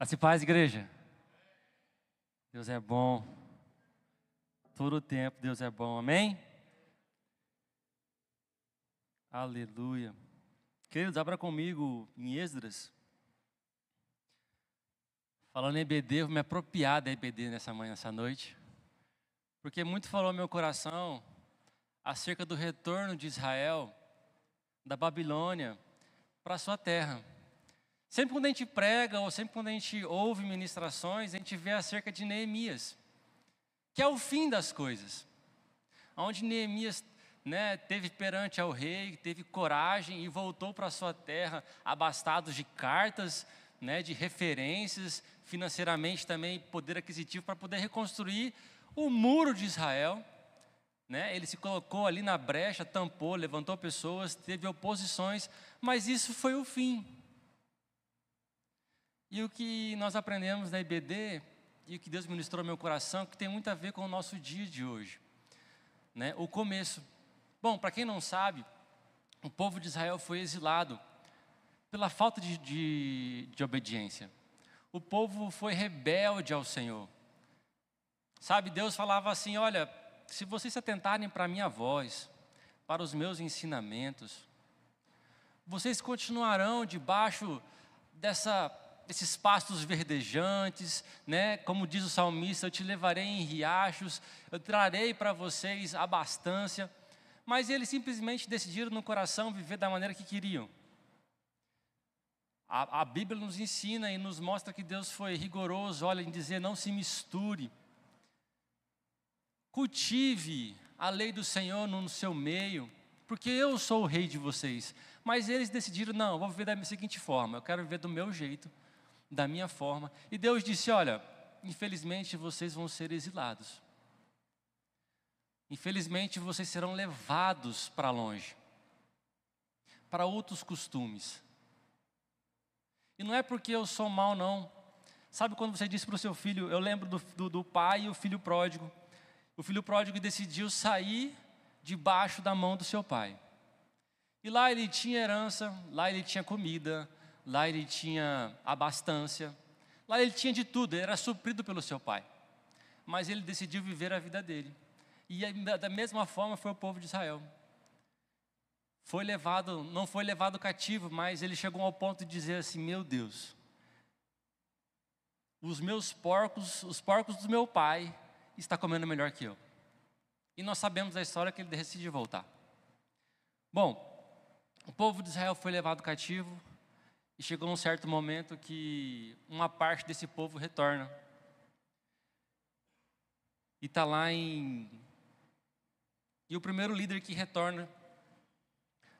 A se paz, igreja. Deus é bom. Todo o tempo Deus é bom. Amém? Aleluia. Queridos, abra comigo em Esdras. Falando em EBD, vou me apropriar da EBD nessa manhã, nessa noite. Porque muito falou meu coração acerca do retorno de Israel da Babilônia para sua terra. Sempre quando a gente prega, ou sempre quando a gente ouve ministrações, a gente vê acerca de Neemias, que é o fim das coisas. Onde Neemias né, teve perante ao rei, teve coragem e voltou para sua terra, abastado de cartas, né, de referências, financeiramente também poder aquisitivo para poder reconstruir o muro de Israel. Né? Ele se colocou ali na brecha, tampou, levantou pessoas, teve oposições, mas isso foi o fim. E o que nós aprendemos na IBD, e o que Deus ministrou no meu coração, que tem muito a ver com o nosso dia de hoje. Né? O começo. Bom, para quem não sabe, o povo de Israel foi exilado pela falta de, de, de obediência. O povo foi rebelde ao Senhor. Sabe, Deus falava assim: olha, se vocês se atentarem para a minha voz, para os meus ensinamentos, vocês continuarão debaixo dessa esses pastos verdejantes, né? Como diz o salmista, eu te levarei em riachos, eu trarei para vocês abastança. Mas eles simplesmente decidiram no coração viver da maneira que queriam. A, a Bíblia nos ensina e nos mostra que Deus foi rigoroso, olha, em dizer não se misture. Cultive a lei do Senhor no seu meio, porque eu sou o rei de vocês. Mas eles decidiram, não, vou viver da seguinte forma, eu quero viver do meu jeito, da minha forma. E Deus disse: Olha, infelizmente vocês vão ser exilados. Infelizmente vocês serão levados para longe, para outros costumes. E não é porque eu sou mal, não. Sabe quando você disse para o seu filho, eu lembro do, do, do pai e o filho pródigo. O filho pródigo decidiu sair debaixo da mão do seu pai. E lá ele tinha herança, lá ele tinha comida, lá ele tinha abastança, lá ele tinha de tudo, ele era suprido pelo seu pai. Mas ele decidiu viver a vida dele. E da mesma forma foi o povo de Israel. Foi levado, não foi levado cativo, mas ele chegou ao ponto de dizer assim: Meu Deus, os meus porcos, os porcos do meu pai, está comendo melhor que eu. E nós sabemos a história que ele decide voltar. Bom, o povo de Israel foi levado cativo, e chegou um certo momento que uma parte desse povo retorna. E está lá em. E o primeiro líder que retorna,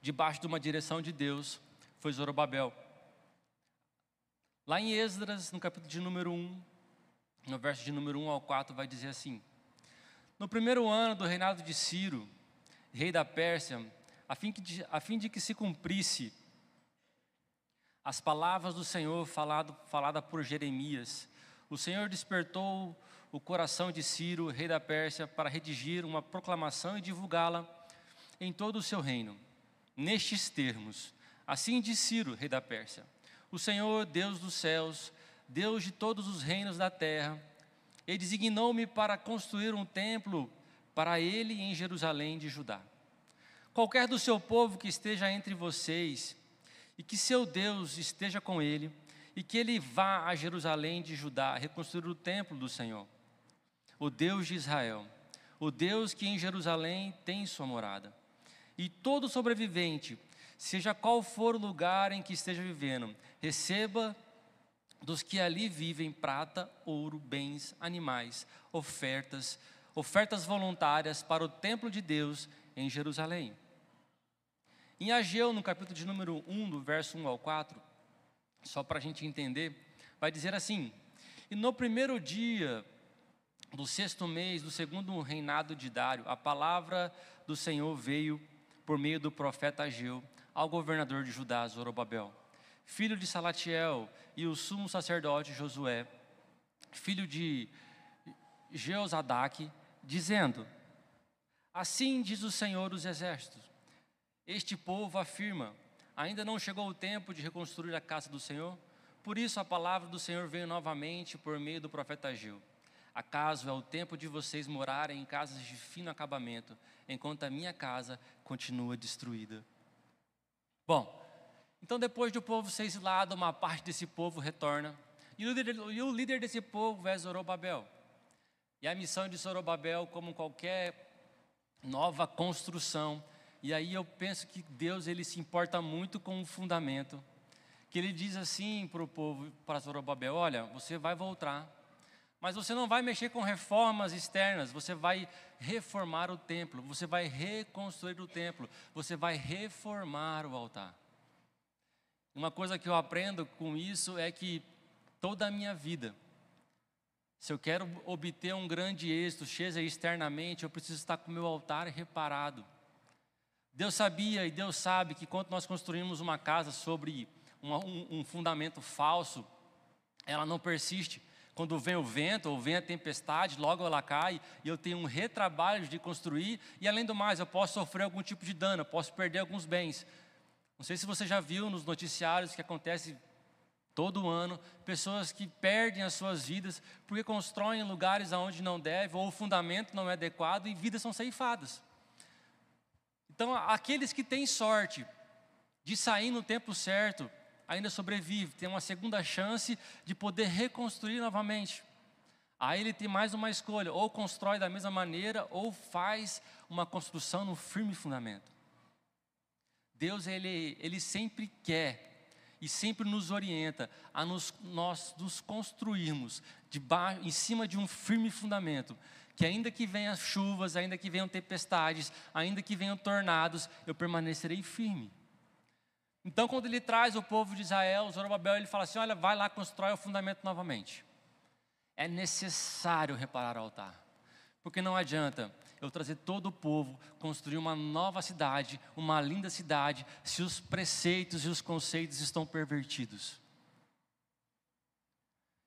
debaixo de uma direção de Deus, foi Zorobabel. Lá em Esdras, no capítulo de número 1, no verso de número 1 ao 4, vai dizer assim: No primeiro ano do reinado de Ciro, rei da Pérsia, a fim, de, a fim de que se cumprisse as palavras do Senhor falado, falada por Jeremias. O Senhor despertou o coração de Ciro, rei da Pérsia, para redigir uma proclamação e divulgá-la em todo o seu reino. Nestes termos: Assim diz Ciro, rei da Pérsia: O Senhor, Deus dos céus, Deus de todos os reinos da terra, ele designou-me para construir um templo para ele em Jerusalém de Judá. Qualquer do seu povo que esteja entre vocês e que seu Deus esteja com ele, e que ele vá a Jerusalém de Judá reconstruir o templo do Senhor, o Deus de Israel, o Deus que em Jerusalém tem sua morada. E todo sobrevivente, seja qual for o lugar em que esteja vivendo, receba dos que ali vivem prata, ouro, bens, animais, ofertas, ofertas voluntárias para o templo de Deus em Jerusalém. Em Ageu, no capítulo de número 1, do verso 1 ao 4, só para a gente entender, vai dizer assim: E no primeiro dia do sexto mês do segundo reinado de Dário, a palavra do Senhor veio por meio do profeta Ageu ao governador de Judá, Zorobabel, filho de Salatiel, e o sumo sacerdote Josué, filho de Jeozadak, dizendo: Assim diz o Senhor dos exércitos: este povo afirma: ainda não chegou o tempo de reconstruir a casa do Senhor? Por isso a palavra do Senhor veio novamente por meio do profeta Ageu. Acaso é o tempo de vocês morarem em casas de fino acabamento, enquanto a minha casa continua destruída? Bom, então depois do povo ser exilado, uma parte desse povo retorna, e o líder, e o líder desse povo é Zorobabel. E a missão de Zorobabel, como qualquer nova construção, e aí eu penso que Deus ele se importa muito com o fundamento, que ele diz assim para o povo, para Zorobabel, olha, você vai voltar, mas você não vai mexer com reformas externas, você vai reformar o templo, você vai reconstruir o templo, você vai reformar o altar. Uma coisa que eu aprendo com isso é que toda a minha vida, se eu quero obter um grande êxito, seja externamente, eu preciso estar com o meu altar reparado. Deus sabia e Deus sabe que quando nós construímos uma casa sobre um, um fundamento falso, ela não persiste. Quando vem o vento ou vem a tempestade, logo ela cai e eu tenho um retrabalho de construir e além do mais eu posso sofrer algum tipo de dano, eu posso perder alguns bens. Não sei se você já viu nos noticiários que acontece todo ano, pessoas que perdem as suas vidas porque constroem lugares aonde não deve ou o fundamento não é adequado e vidas são ceifadas. Então, aqueles que têm sorte de sair no tempo certo, ainda sobrevive, tem uma segunda chance de poder reconstruir novamente. Aí ele tem mais uma escolha: ou constrói da mesma maneira, ou faz uma construção no firme fundamento. Deus, ele, ele sempre quer e sempre nos orienta a nos, nós nos construirmos de baixo, em cima de um firme fundamento. Que ainda que venham chuvas, ainda que venham tempestades, ainda que venham tornados, eu permanecerei firme. Então, quando ele traz o povo de Israel, Zorobabel, ele fala assim: olha, vai lá, constrói o fundamento novamente. É necessário reparar o altar, porque não adianta eu trazer todo o povo, construir uma nova cidade, uma linda cidade, se os preceitos e os conceitos estão pervertidos.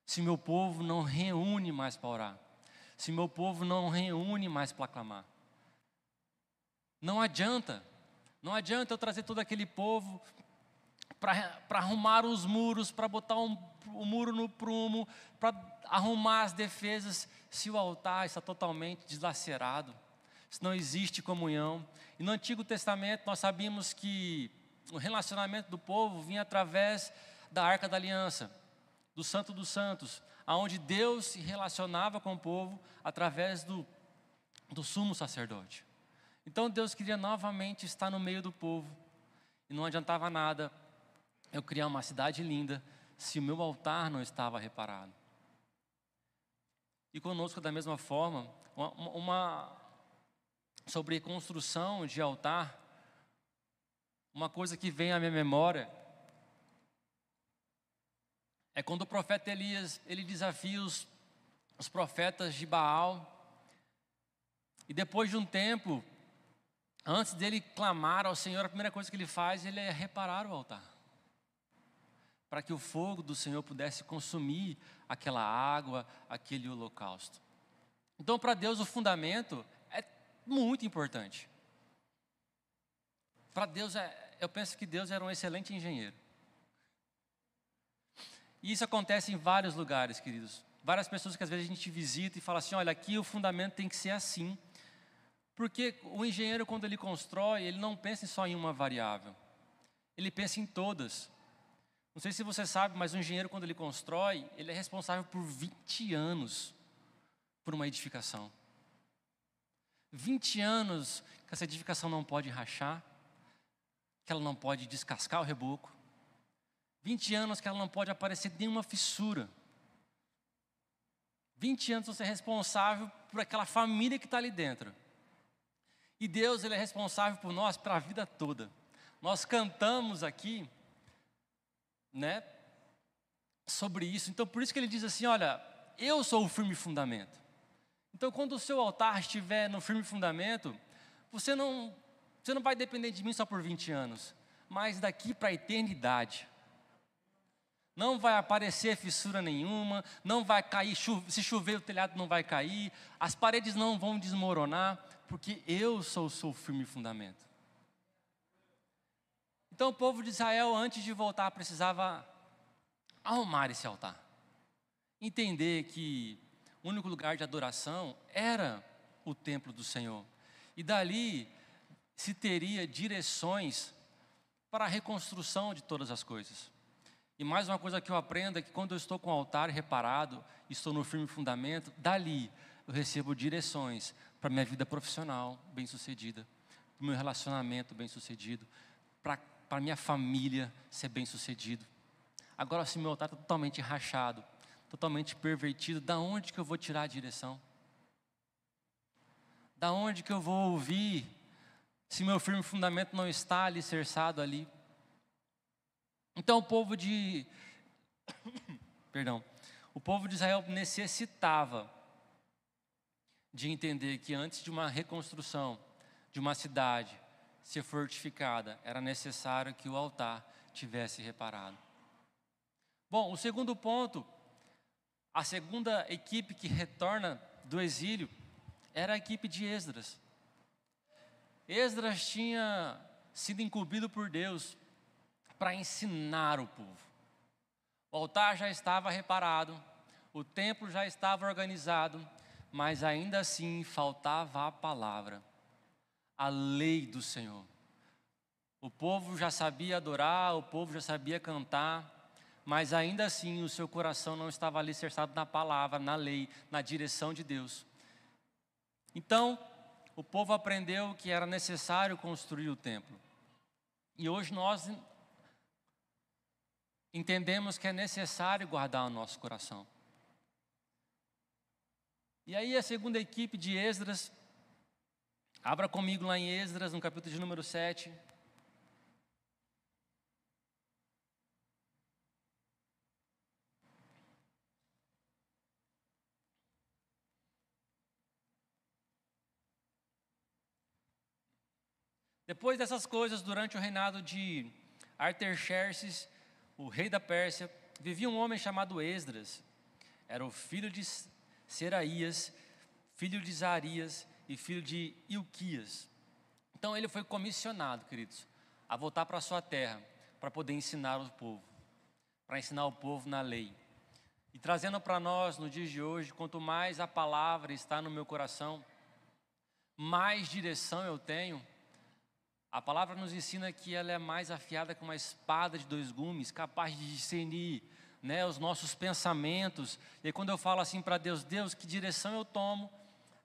Se meu povo não reúne mais para orar, se meu povo não reúne mais para clamar. Não adianta, não adianta eu trazer todo aquele povo para arrumar os muros, para botar um, o muro no prumo, para arrumar as defesas, se o altar está totalmente deslacerado, se não existe comunhão. E no Antigo Testamento nós sabíamos que o relacionamento do povo vinha através da Arca da Aliança, do Santo dos Santos, aonde Deus se relacionava com o povo através do, do sumo sacerdote. Então Deus queria novamente estar no meio do povo, e não adiantava nada eu criar uma cidade linda se o meu altar não estava reparado. E conosco, da mesma forma, uma, uma sobre construção de altar, uma coisa que vem à minha memória é quando o profeta Elias ele desafia os, os profetas de Baal e depois de um tempo, antes dele clamar ao Senhor, a primeira coisa que ele faz ele é reparar o altar para que o fogo do Senhor pudesse consumir aquela água, aquele holocausto. Então, para Deus, o fundamento é muito importante. Para Deus, é, eu penso que Deus era um excelente engenheiro. E isso acontece em vários lugares, queridos. Várias pessoas que às vezes a gente visita e fala assim: olha, aqui o fundamento tem que ser assim. Porque o engenheiro, quando ele constrói, ele não pensa só em uma variável, ele pensa em todas. Não sei se você sabe, mas o engenheiro, quando ele constrói, ele é responsável por 20 anos por uma edificação. 20 anos que essa edificação não pode rachar, que ela não pode descascar o reboco. 20 anos que ela não pode aparecer nenhuma fissura. 20 anos você é responsável por aquela família que está ali dentro. E Deus, Ele é responsável por nós para a vida toda. Nós cantamos aqui né, sobre isso. Então, por isso que ele diz assim: olha, eu sou o firme fundamento. Então, quando o seu altar estiver no firme fundamento, você não, você não vai depender de mim só por 20 anos, mas daqui para a eternidade. Não vai aparecer fissura nenhuma, não vai cair, se chover o telhado não vai cair, as paredes não vão desmoronar, porque eu sou o seu firme fundamento. Então o povo de Israel, antes de voltar, precisava arrumar esse altar. Entender que o único lugar de adoração era o templo do Senhor. E dali se teria direções para a reconstrução de todas as coisas. E mais uma coisa que eu aprendo é que quando eu estou com o altar reparado, estou no firme fundamento, dali eu recebo direções para minha vida profissional bem-sucedida, para o meu relacionamento bem-sucedido, para a minha família ser bem-sucedido. Agora, se meu altar está totalmente rachado, totalmente pervertido, da onde que eu vou tirar a direção? Da onde que eu vou ouvir se meu firme fundamento não está alicerçado ali? Então o povo de perdão, o povo de Israel necessitava de entender que antes de uma reconstrução de uma cidade ser fortificada, era necessário que o altar tivesse reparado. Bom, o segundo ponto, a segunda equipe que retorna do exílio era a equipe de Esdras. Esdras tinha sido incumbido por Deus para ensinar o povo. O altar já estava reparado, o templo já estava organizado, mas ainda assim faltava a palavra, a lei do Senhor. O povo já sabia adorar, o povo já sabia cantar, mas ainda assim o seu coração não estava alicerçado na palavra, na lei, na direção de Deus. Então, o povo aprendeu que era necessário construir o templo. E hoje nós entendemos que é necessário guardar o nosso coração. E aí a segunda equipe de Esdras, abra comigo lá em Esdras, no capítulo de número 7. Depois dessas coisas, durante o reinado de Artaxerxes, o rei da Pérsia, vivia um homem chamado Esdras. Era o filho de Seraías, filho de Zarias e filho de Ilquias. Então ele foi comissionado, queridos, a voltar para a sua terra, para poder ensinar o povo, para ensinar o povo na lei. E trazendo para nós no dia de hoje, quanto mais a palavra está no meu coração, mais direção eu tenho a palavra nos ensina que ela é mais afiada que uma espada de dois gumes, capaz de discernir né, os nossos pensamentos. E quando eu falo assim para Deus, Deus, que direção eu tomo?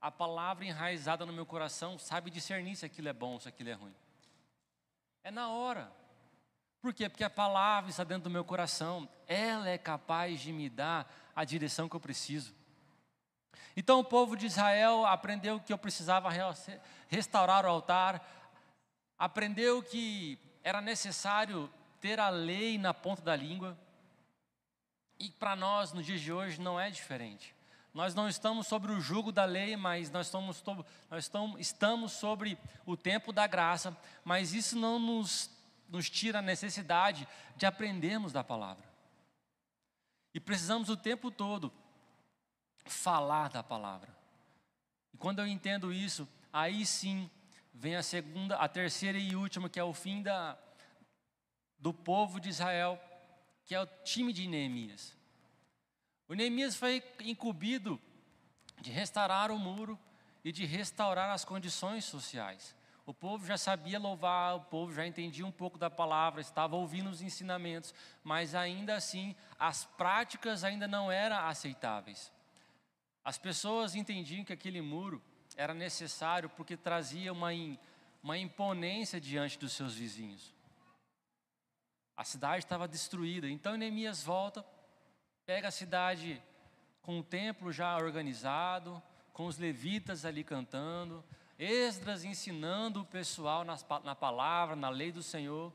A palavra enraizada no meu coração sabe discernir se aquilo é bom, se aquilo é ruim. É na hora. Por quê? Porque a palavra está dentro do meu coração. Ela é capaz de me dar a direção que eu preciso. Então o povo de Israel aprendeu que eu precisava restaurar o altar, aprendeu que era necessário ter a lei na ponta da língua. E para nós, nos dias de hoje, não é diferente. Nós não estamos sobre o jugo da lei, mas nós estamos, nós estamos sobre o tempo da graça, mas isso não nos, nos tira a necessidade de aprendermos da palavra. E precisamos o tempo todo falar da palavra. E quando eu entendo isso, aí sim vem a segunda, a terceira e última, que é o fim da, do povo de Israel, que é o time de Neemias. O Neemias foi incumbido de restaurar o muro e de restaurar as condições sociais. O povo já sabia louvar, o povo já entendia um pouco da palavra, estava ouvindo os ensinamentos, mas ainda assim as práticas ainda não eram aceitáveis. As pessoas entendiam que aquele muro era necessário porque trazia uma, uma imponência diante dos seus vizinhos. A cidade estava destruída. Então Neemias volta, pega a cidade com o templo já organizado, com os levitas ali cantando, Esdras ensinando o pessoal na palavra, na lei do Senhor.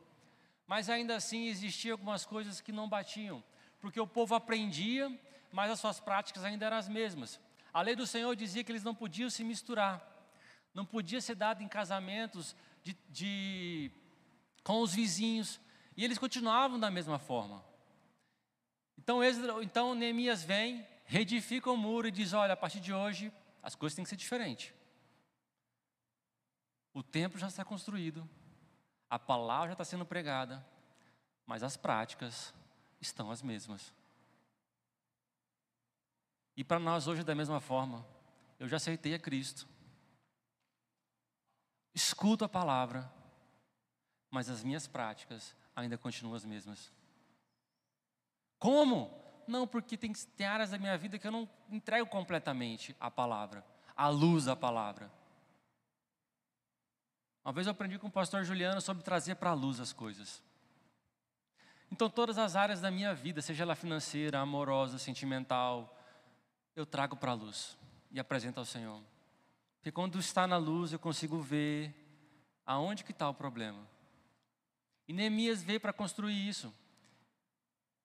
Mas ainda assim existiam algumas coisas que não batiam, porque o povo aprendia, mas as suas práticas ainda eram as mesmas. A lei do Senhor dizia que eles não podiam se misturar, não podia ser dado em casamentos de, de, com os vizinhos, e eles continuavam da mesma forma. Então, então Neemias vem, reedifica o muro e diz: Olha, a partir de hoje as coisas têm que ser diferentes. O templo já está construído, a palavra já está sendo pregada, mas as práticas estão as mesmas. E para nós hoje, da mesma forma, eu já aceitei a Cristo, escuto a palavra, mas as minhas práticas ainda continuam as mesmas. Como? Não, porque tem, tem áreas da minha vida que eu não entrego completamente a palavra, a luz da palavra. Uma vez eu aprendi com o pastor Juliano sobre trazer para a luz as coisas. Então, todas as áreas da minha vida, seja ela financeira, amorosa, sentimental, eu trago para a luz e apresento ao Senhor. Porque quando está na luz, eu consigo ver aonde que está o problema. E Neemias veio para construir isso.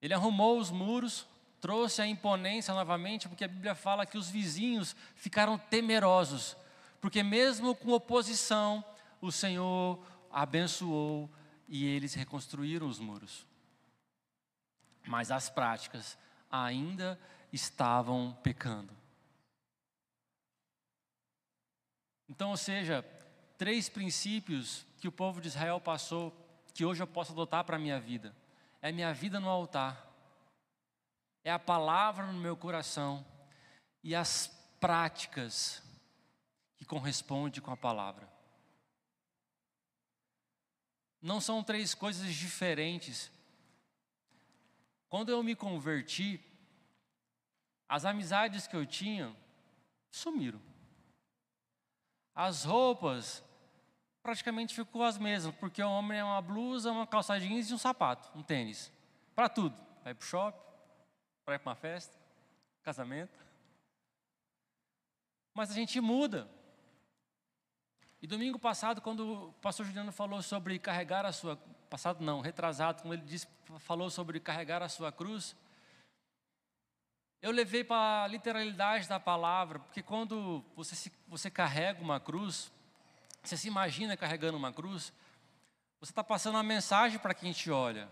Ele arrumou os muros, trouxe a imponência novamente, porque a Bíblia fala que os vizinhos ficaram temerosos, porque mesmo com oposição, o Senhor abençoou e eles reconstruíram os muros. Mas as práticas ainda estavam pecando. Então, ou seja, três princípios que o povo de Israel passou, que hoje eu posso adotar para a minha vida. É minha vida no altar, é a palavra no meu coração e as práticas que correspondem com a palavra. Não são três coisas diferentes. Quando eu me converti, as amizades que eu tinha sumiram. As roupas praticamente ficou as mesmas, porque o homem é uma blusa, uma calça jeans e um sapato, um tênis. Para tudo. Vai para o shopping, para ir para uma festa, casamento. Mas a gente muda. E domingo passado, quando o pastor Juliano falou sobre carregar a sua. Passado não, retrasado, como ele disse, falou sobre carregar a sua cruz. Eu levei para a literalidade da palavra, porque quando você, se, você carrega uma cruz, você se imagina carregando uma cruz, você está passando uma mensagem para quem te olha.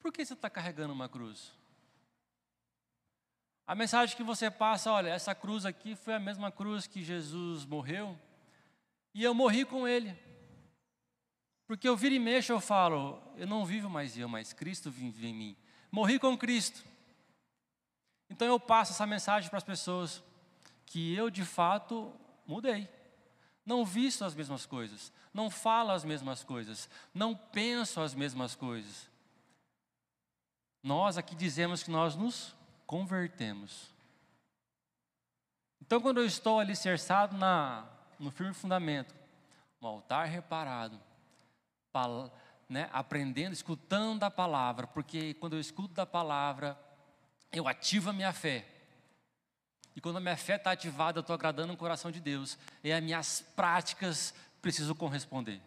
Por que você está carregando uma cruz? A mensagem que você passa, olha, essa cruz aqui foi a mesma cruz que Jesus morreu, e eu morri com ele. Porque eu viro e mexo, eu falo, eu não vivo mais eu, mas Cristo vive em mim. Morri com Cristo. Então eu passo essa mensagem para as pessoas que eu de fato mudei. Não visto as mesmas coisas, não falo as mesmas coisas, não penso as mesmas coisas. Nós aqui dizemos que nós nos convertemos. Então, quando eu estou alicerçado na, no firme fundamento, no altar reparado, né, aprendendo, escutando a palavra, porque quando eu escuto da palavra, eu ativo a minha fé. E quando a minha fé está ativada, eu estou agradando o coração de Deus. E as minhas práticas precisam corresponder.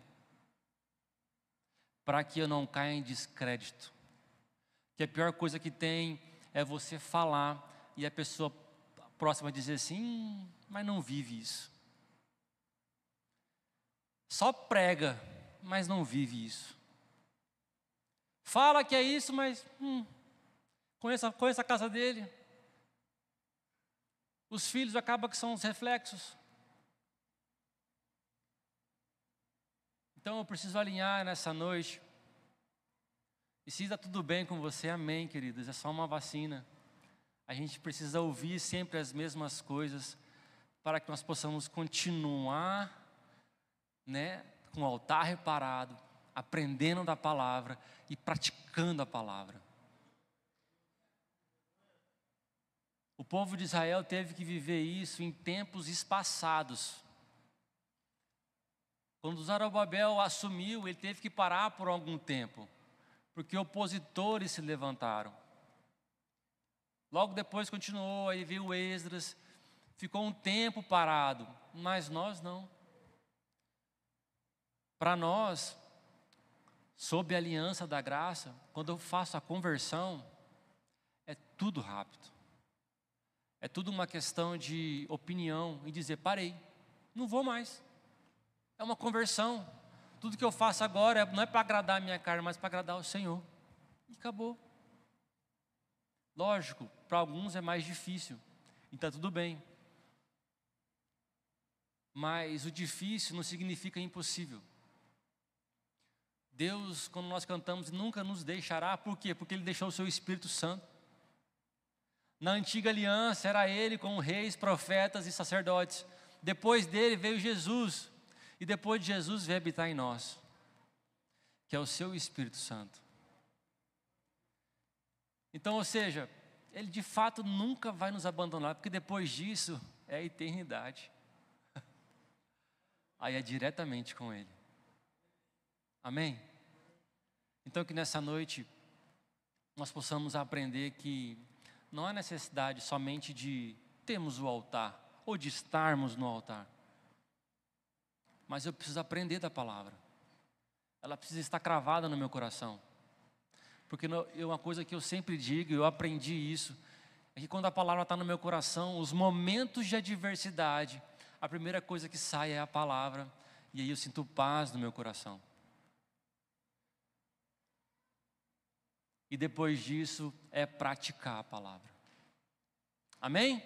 Para que eu não caia em descrédito. Que a pior coisa que tem é você falar e a pessoa próxima dizer assim, hum, mas não vive isso. Só prega, mas não vive isso. Fala que é isso, mas hum, conheça, conheça a casa dele. Os filhos acabam que são os reflexos. Então eu preciso alinhar nessa noite. E se está tudo bem com você, amém, queridos. É só uma vacina. A gente precisa ouvir sempre as mesmas coisas para que nós possamos continuar, né, com o altar reparado, aprendendo da palavra e praticando a palavra. O povo de Israel teve que viver isso em tempos espaçados. Quando Zarobabel assumiu, ele teve que parar por algum tempo, porque opositores se levantaram. Logo depois continuou, aí veio Esdras, ficou um tempo parado, mas nós não. Para nós, sob a aliança da graça, quando eu faço a conversão, é tudo rápido. É tudo uma questão de opinião e dizer: parei, não vou mais. É uma conversão. Tudo que eu faço agora não é para agradar a minha carne, mas para agradar o Senhor. E acabou. Lógico, para alguns é mais difícil, então tudo bem. Mas o difícil não significa impossível. Deus, quando nós cantamos, nunca nos deixará, por quê? Porque Ele deixou o seu Espírito Santo. Na antiga aliança era Ele com reis, profetas e sacerdotes. Depois dele veio Jesus. E depois de Jesus veio habitar em nós, que é o seu Espírito Santo. Então, ou seja, Ele de fato nunca vai nos abandonar, porque depois disso é a eternidade. Aí é diretamente com Ele. Amém? Então, que nessa noite nós possamos aprender que não há necessidade somente de termos o altar ou de estarmos no altar, mas eu preciso aprender da palavra, ela precisa estar cravada no meu coração, porque é uma coisa que eu sempre digo, eu aprendi isso, é que quando a palavra está no meu coração, os momentos de adversidade, a primeira coisa que sai é a palavra, e aí eu sinto paz no meu coração. E depois disso é praticar a palavra. Amém?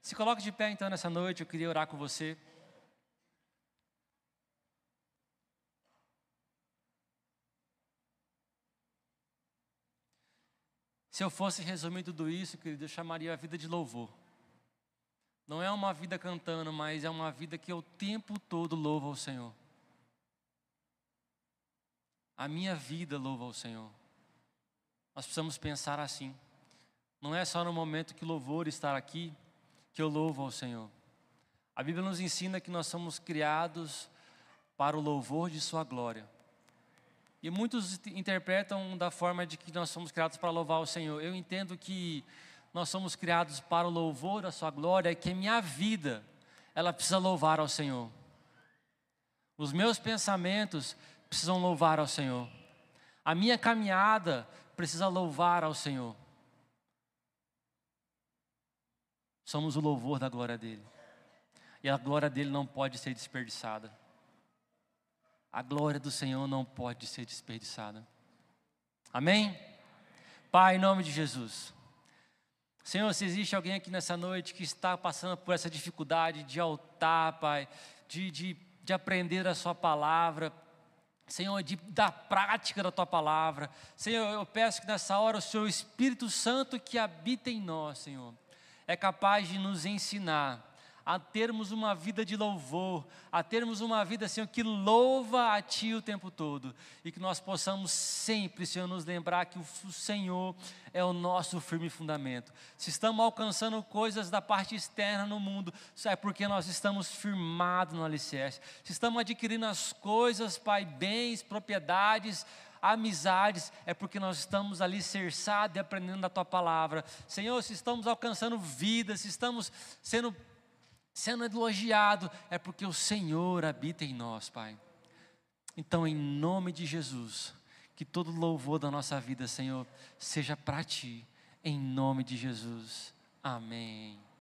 Se coloque de pé então nessa noite, eu queria orar com você. Se eu fosse resumir tudo isso, querido, eu chamaria a vida de louvor. Não é uma vida cantando, mas é uma vida que eu o tempo todo louvo ao Senhor. A minha vida louva ao Senhor. Nós precisamos pensar assim. Não é só no momento que louvor estar aqui que eu louvo ao Senhor. A Bíblia nos ensina que nós somos criados para o louvor de Sua glória. E muitos interpretam da forma de que nós somos criados para louvar o Senhor. Eu entendo que nós somos criados para o louvor da Sua glória, que a minha vida, ela precisa louvar ao Senhor. Os meus pensamentos precisam louvar ao Senhor. A minha caminhada precisa louvar ao Senhor. Somos o louvor da glória dele. E a glória dele não pode ser desperdiçada. A glória do Senhor não pode ser desperdiçada. Amém? Pai, em nome de Jesus. Senhor, se existe alguém aqui nessa noite que está passando por essa dificuldade de altar, Pai, de, de, de aprender a Sua palavra, Senhor, de, da prática da tua palavra. Senhor, eu peço que nessa hora o Senhor Espírito Santo que habita em nós, Senhor, é capaz de nos ensinar a termos uma vida de louvor, a termos uma vida, Senhor, que louva a Ti o tempo todo e que nós possamos sempre, Senhor, nos lembrar que o Senhor é o nosso firme fundamento. Se estamos alcançando coisas da parte externa no mundo, é porque nós estamos firmados no alicerce. Se estamos adquirindo as coisas, Pai, bens, propriedades, amizades, é porque nós estamos ali cerçados e aprendendo da Tua palavra. Senhor, se estamos alcançando vidas, se estamos sendo sendo elogiado, é porque o Senhor habita em nós, Pai. Então, em nome de Jesus, que todo louvor da nossa vida, Senhor, seja para Ti, em nome de Jesus. Amém.